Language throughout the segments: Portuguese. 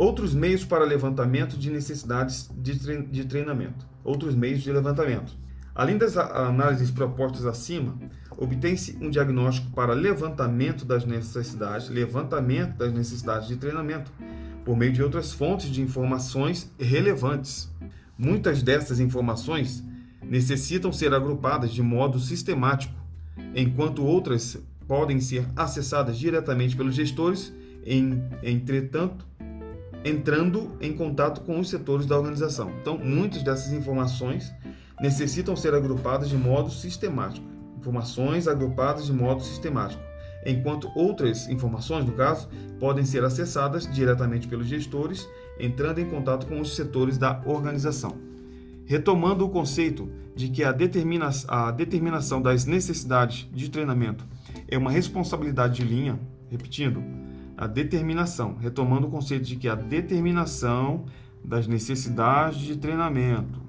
Outros meios para levantamento de necessidades de treinamento. Outros meios de levantamento. Além das análises propostas acima, obtém-se um diagnóstico para levantamento das necessidades, levantamento das necessidades de treinamento, por meio de outras fontes de informações relevantes. Muitas dessas informações necessitam ser agrupadas de modo sistemático, enquanto outras podem ser acessadas diretamente pelos gestores, entretanto, entrando em contato com os setores da organização. Então, muitas dessas informações necessitam ser agrupadas de modo sistemático. Informações agrupadas de modo sistemático, enquanto outras informações, no caso, podem ser acessadas diretamente pelos gestores, entrando em contato com os setores da organização. Retomando o conceito de que a, determina a determinação das necessidades de treinamento é uma responsabilidade de linha, repetindo, a determinação, retomando o conceito de que a determinação das necessidades de treinamento,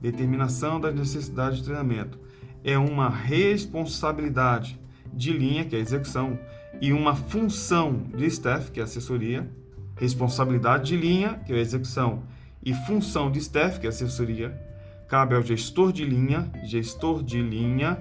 determinação das necessidades de treinamento é uma responsabilidade de linha, que é a execução, e uma função de staff, que é assessoria, responsabilidade de linha, que é a execução, e função de staff, que é assessoria, cabe ao gestor de linha, gestor de linha,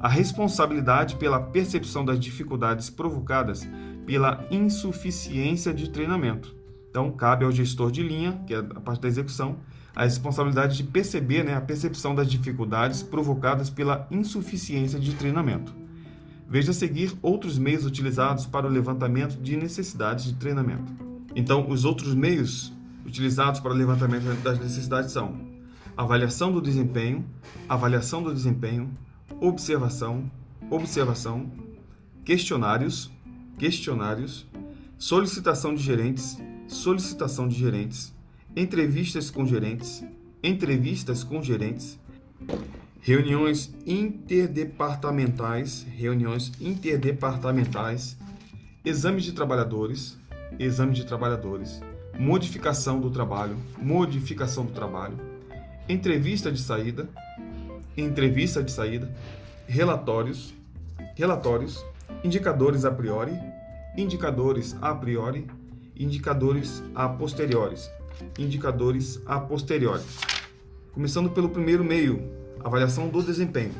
a responsabilidade pela percepção das dificuldades provocadas pela insuficiência de treinamento. Então, cabe ao gestor de linha, que é a parte da execução, a responsabilidade de perceber né, a percepção das dificuldades provocadas pela insuficiência de treinamento. Veja a seguir outros meios utilizados para o levantamento de necessidades de treinamento. Então, os outros meios utilizados para o levantamento das necessidades são avaliação do desempenho, avaliação do desempenho, observação, observação, questionários, questionários, solicitação de gerentes, solicitação de gerentes, entrevistas com gerentes, entrevistas com gerentes, reuniões interdepartamentais, reuniões interdepartamentais, exames de trabalhadores, exames de trabalhadores, modificação do trabalho, modificação do trabalho, entrevista de saída, entrevista de saída, relatórios, relatórios, indicadores a priori, indicadores a priori, indicadores a posteriores, indicadores a posteriori. Começando pelo primeiro meio, avaliação do desempenho.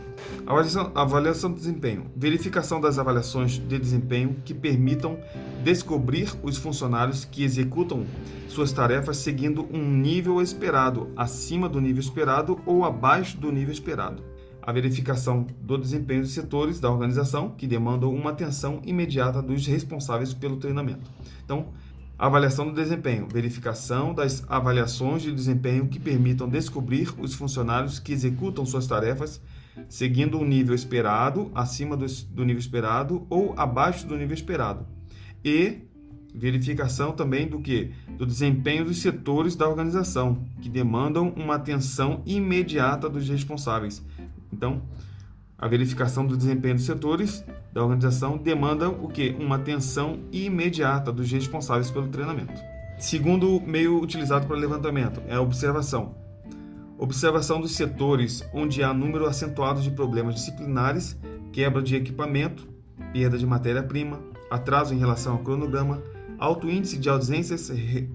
Avaliação, avaliação do desempenho. Verificação das avaliações de desempenho que permitam descobrir os funcionários que executam suas tarefas seguindo um nível esperado, acima do nível esperado ou abaixo do nível esperado. A verificação do desempenho dos setores da organização que demandam uma atenção imediata dos responsáveis pelo treinamento. Então, avaliação do desempenho, verificação das avaliações de desempenho que permitam descobrir os funcionários que executam suas tarefas seguindo um nível esperado, acima do, do nível esperado ou abaixo do nível esperado. E verificação também do que do desempenho dos setores da organização que demandam uma atenção imediata dos responsáveis. Então, a verificação do desempenho dos setores da organização demanda o que uma atenção imediata dos responsáveis pelo treinamento. Segundo meio utilizado para levantamento é a observação. Observação dos setores onde há número acentuado de problemas disciplinares, quebra de equipamento, perda de matéria-prima, atraso em relação ao cronograma, alto índice de ausências,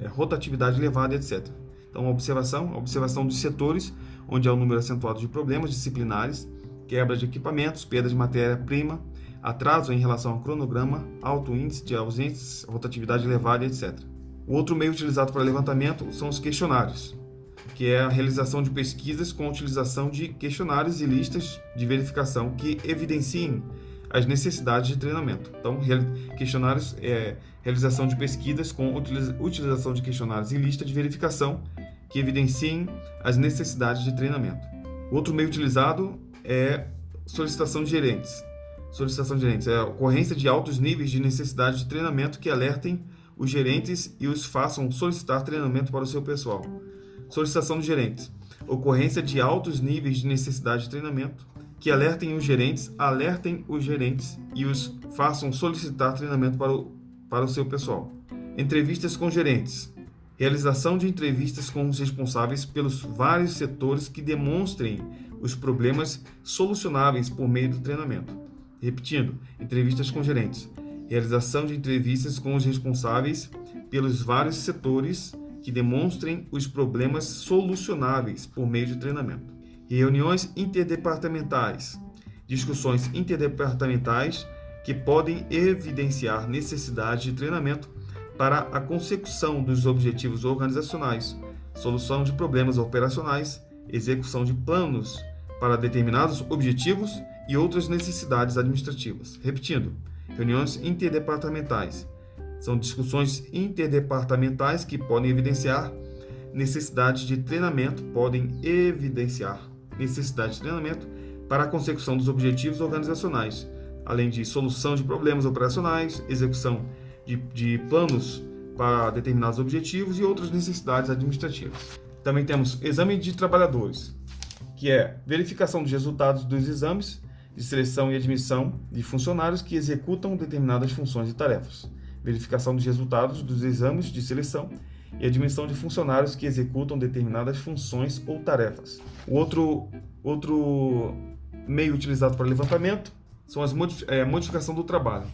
rotatividade elevada, etc. Então, observação, observação dos setores onde há um número acentuado de problemas disciplinares, quebra de equipamentos, perda de matéria-prima, atraso em relação ao cronograma, alto índice de ausências, rotatividade elevada, etc. O outro meio utilizado para levantamento são os questionários que é a realização de pesquisas com a utilização de questionários e listas de verificação que evidenciem as necessidades de treinamento. Então, questionários é realização de pesquisas com utilização de questionários e lista de verificação que evidenciem as necessidades de treinamento. Outro meio utilizado é solicitação de gerentes. Solicitação de gerentes é a ocorrência de altos níveis de necessidade de treinamento que alertem os gerentes e os façam solicitar treinamento para o seu pessoal. Solicitação de gerentes. Ocorrência de altos níveis de necessidade de treinamento que alertem os gerentes, alertem os gerentes e os façam solicitar treinamento para o, para o seu pessoal. Entrevistas com gerentes. Realização de entrevistas com os responsáveis pelos vários setores que demonstrem os problemas solucionáveis por meio do treinamento. Repetindo, entrevistas com gerentes. Realização de entrevistas com os responsáveis pelos vários setores que demonstrem os problemas solucionáveis por meio de treinamento. Reuniões interdepartamentais, discussões interdepartamentais que podem evidenciar necessidade de treinamento para a consecução dos objetivos organizacionais, solução de problemas operacionais, execução de planos para determinados objetivos e outras necessidades administrativas. Repetindo, reuniões interdepartamentais são discussões interdepartamentais que podem evidenciar necessidades de treinamento, podem evidenciar necessidade de treinamento para a consecução dos objetivos organizacionais, além de solução de problemas operacionais, execução de, de planos para determinados objetivos e outras necessidades administrativas. Também temos exame de trabalhadores, que é verificação dos resultados dos exames de seleção e admissão de funcionários que executam determinadas funções e tarefas. Verificação dos resultados dos exames de seleção e admissão de funcionários que executam determinadas funções ou tarefas. O outro, outro meio utilizado para levantamento são as é, modificação do trabalho,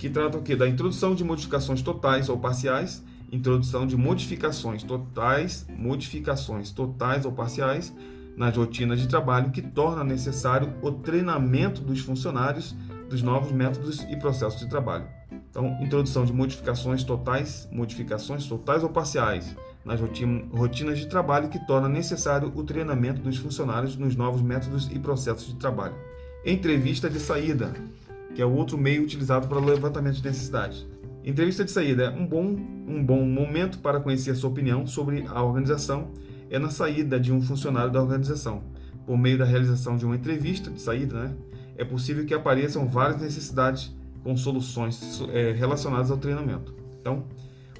que trata o quê? Da introdução de modificações totais ou parciais, introdução de modificações totais, modificações totais ou parciais nas rotinas de trabalho que torna necessário o treinamento dos funcionários dos novos métodos e processos de trabalho. Então, introdução de modificações totais, modificações totais ou parciais nas rotinas de trabalho que torna necessário o treinamento dos funcionários nos novos métodos e processos de trabalho. Entrevista de saída, que é o outro meio utilizado para levantamento de necessidades. Entrevista de saída é um bom, um bom momento para conhecer a sua opinião sobre a organização é na saída de um funcionário da organização. Por meio da realização de uma entrevista de saída, né, é possível que apareçam várias necessidades com soluções é, relacionadas ao treinamento. Então,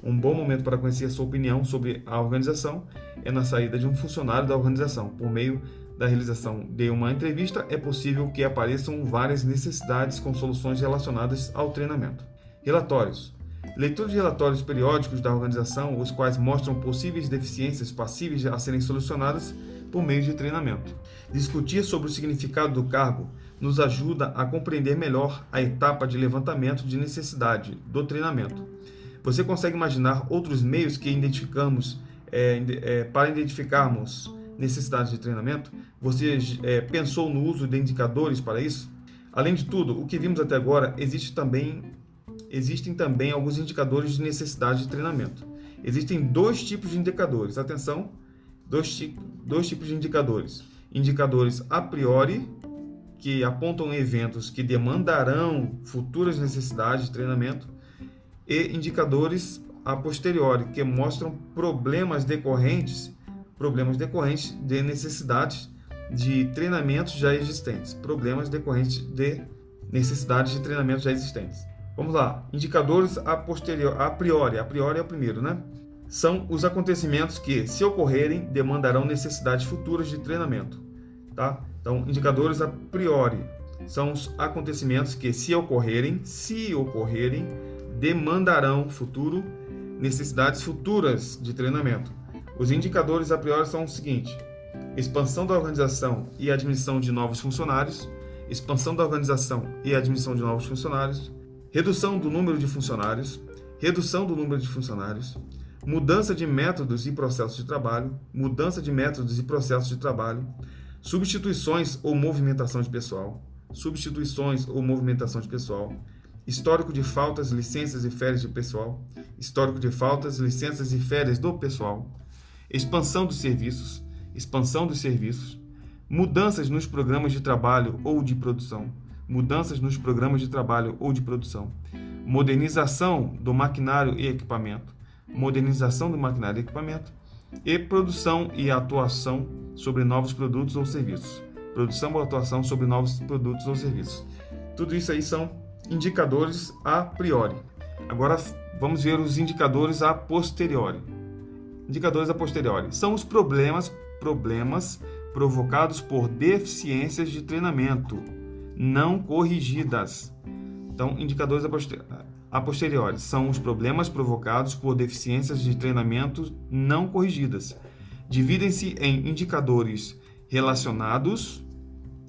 um bom momento para conhecer a sua opinião sobre a organização é na saída de um funcionário da organização. Por meio da realização de uma entrevista, é possível que apareçam várias necessidades com soluções relacionadas ao treinamento. Relatórios. Leitura de relatórios periódicos da organização, os quais mostram possíveis deficiências passíveis a serem solucionadas por meio de treinamento. Discutir sobre o significado do cargo nos ajuda a compreender melhor a etapa de levantamento de necessidade do treinamento. Você consegue imaginar outros meios que identificamos é, é, para identificarmos necessidades de treinamento? Você é, pensou no uso de indicadores para isso? Além de tudo, o que vimos até agora, existe também, existem também alguns indicadores de necessidade de treinamento. Existem dois tipos de indicadores. Atenção, dois, dois tipos de indicadores. Indicadores a priori que apontam eventos que demandarão futuras necessidades de treinamento e indicadores a posteriori que mostram problemas decorrentes, problemas decorrentes de necessidades de treinamentos já existentes, problemas decorrentes de necessidades de treinamentos já existentes. Vamos lá, indicadores a a priori, a priori é o primeiro, né? São os acontecimentos que, se ocorrerem, demandarão necessidades futuras de treinamento, tá? Então, indicadores a priori são os acontecimentos que, se ocorrerem, se ocorrerem, demandarão futuro necessidades futuras de treinamento. Os indicadores a priori são o seguinte: expansão da organização e admissão de novos funcionários, expansão da organização e admissão de novos funcionários, redução do número de funcionários, redução do número de funcionários, mudança de métodos e processos de trabalho, mudança de métodos e processos de trabalho, substituições ou movimentação de pessoal, substituições ou movimentação de pessoal, histórico de faltas, licenças e férias de pessoal, histórico de faltas, licenças e férias do pessoal, expansão dos serviços, expansão dos serviços, mudanças nos programas de trabalho ou de produção, mudanças nos programas de trabalho ou de produção, modernização do maquinário e equipamento, modernização do maquinário e equipamento, e produção e atuação sobre novos produtos ou serviços. Produção ou atuação sobre novos produtos ou serviços. Tudo isso aí são indicadores a priori. Agora vamos ver os indicadores a posteriori. Indicadores a posteriori são os problemas, problemas provocados por deficiências de treinamento não corrigidas. Então, indicadores a posteriori a posteriori são os problemas provocados por deficiências de treinamento não corrigidas. Dividem-se em indicadores relacionados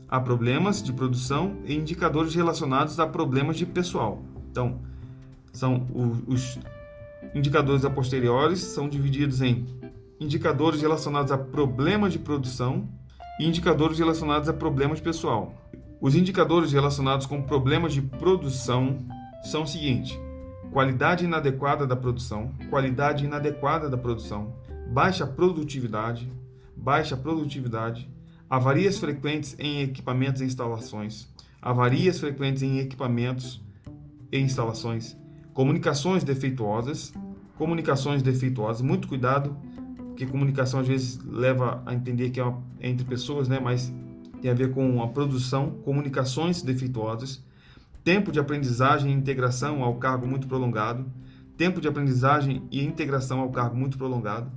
a problemas de produção e indicadores relacionados a problemas de pessoal. Então, são os, indicadores a posteriores são divididos em indicadores relacionados a problemas de produção e indicadores relacionados a problemas pessoal. Os indicadores relacionados com problemas de produção são os seguintes: qualidade inadequada da produção, qualidade inadequada da produção, baixa produtividade, baixa produtividade, avarias frequentes em equipamentos e instalações, avarias frequentes em equipamentos e instalações, comunicações defeituosas, comunicações defeituosas, muito cuidado, porque comunicação às vezes leva a entender que é entre pessoas, né, mas tem a ver com a produção, comunicações defeituosas, tempo de aprendizagem e integração ao cargo muito prolongado, tempo de aprendizagem e integração ao cargo muito prolongado,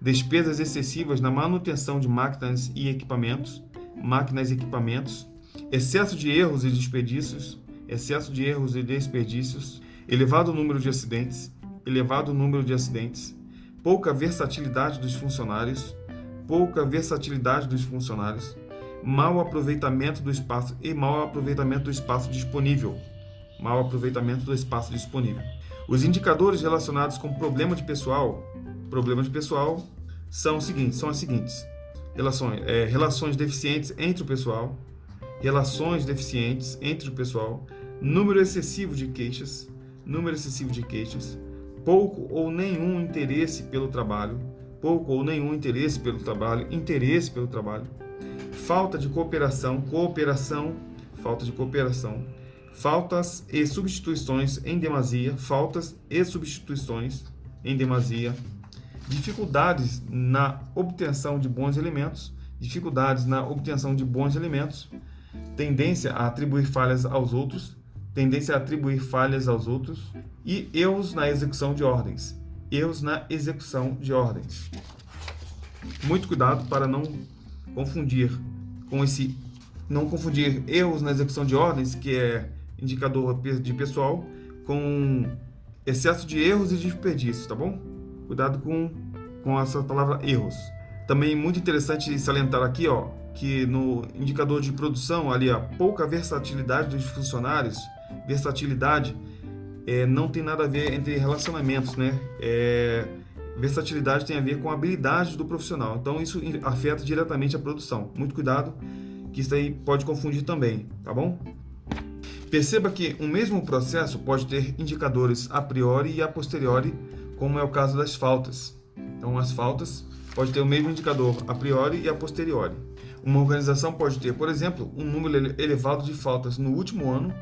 despesas excessivas na manutenção de máquinas e equipamentos, máquinas e equipamentos, excesso de erros e desperdícios, excesso de erros e desperdícios, elevado número de acidentes, elevado número de acidentes, pouca versatilidade dos funcionários, pouca versatilidade dos funcionários, mau aproveitamento do espaço e mau aproveitamento do espaço disponível, mau aproveitamento do espaço disponível. Os indicadores relacionados com problema de pessoal, problema de pessoal são os seguintes, são as seguintes: relações, é, relações deficientes entre o pessoal, relações deficientes entre o pessoal, número excessivo de queixas, número excessivo de queixas, pouco ou nenhum interesse pelo trabalho, pouco ou nenhum interesse pelo trabalho, interesse pelo trabalho, falta de cooperação, cooperação, falta de cooperação, faltas e substituições em demasia, faltas e substituições em demasia, dificuldades na obtenção de bons elementos, dificuldades na obtenção de bons elementos, tendência a atribuir falhas aos outros, tendência a atribuir falhas aos outros e erros na execução de ordens. Erros na execução de ordens. Muito cuidado para não confundir com esse não confundir erros na execução de ordens, que é indicador de pessoal, com excesso de erros e desperdícios, tá bom? Cuidado com, com essa palavra erros. Também muito interessante salientar aqui, ó, que no indicador de produção, ali a pouca versatilidade dos funcionários, versatilidade é, não tem nada a ver entre relacionamentos, né? É, versatilidade tem a ver com habilidade do profissional. Então isso afeta diretamente a produção. Muito cuidado, que isso aí pode confundir também, tá bom? Perceba que um mesmo processo pode ter indicadores a priori e a posteriori, como é o caso das faltas. Então as faltas pode ter o mesmo indicador a priori e a posteriori. Uma organização pode ter, por exemplo, um número elevado de faltas no último ano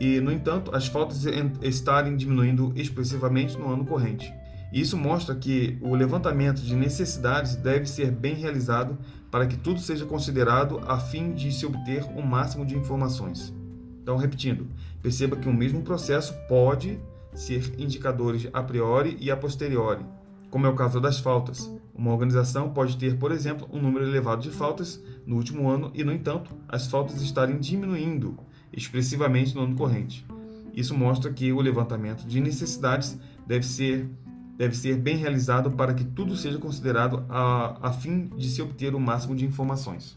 e, no entanto, as faltas estarem diminuindo expressivamente no ano corrente. Isso mostra que o levantamento de necessidades deve ser bem realizado para que tudo seja considerado a fim de se obter o máximo de informações. Então, repetindo, perceba que o mesmo processo pode ser indicadores a priori e a posteriori, como é o caso das faltas. Uma organização pode ter, por exemplo, um número elevado de faltas no último ano e, no entanto, as faltas estarem diminuindo expressivamente no ano corrente. Isso mostra que o levantamento de necessidades deve ser, deve ser bem realizado para que tudo seja considerado a, a fim de se obter o máximo de informações.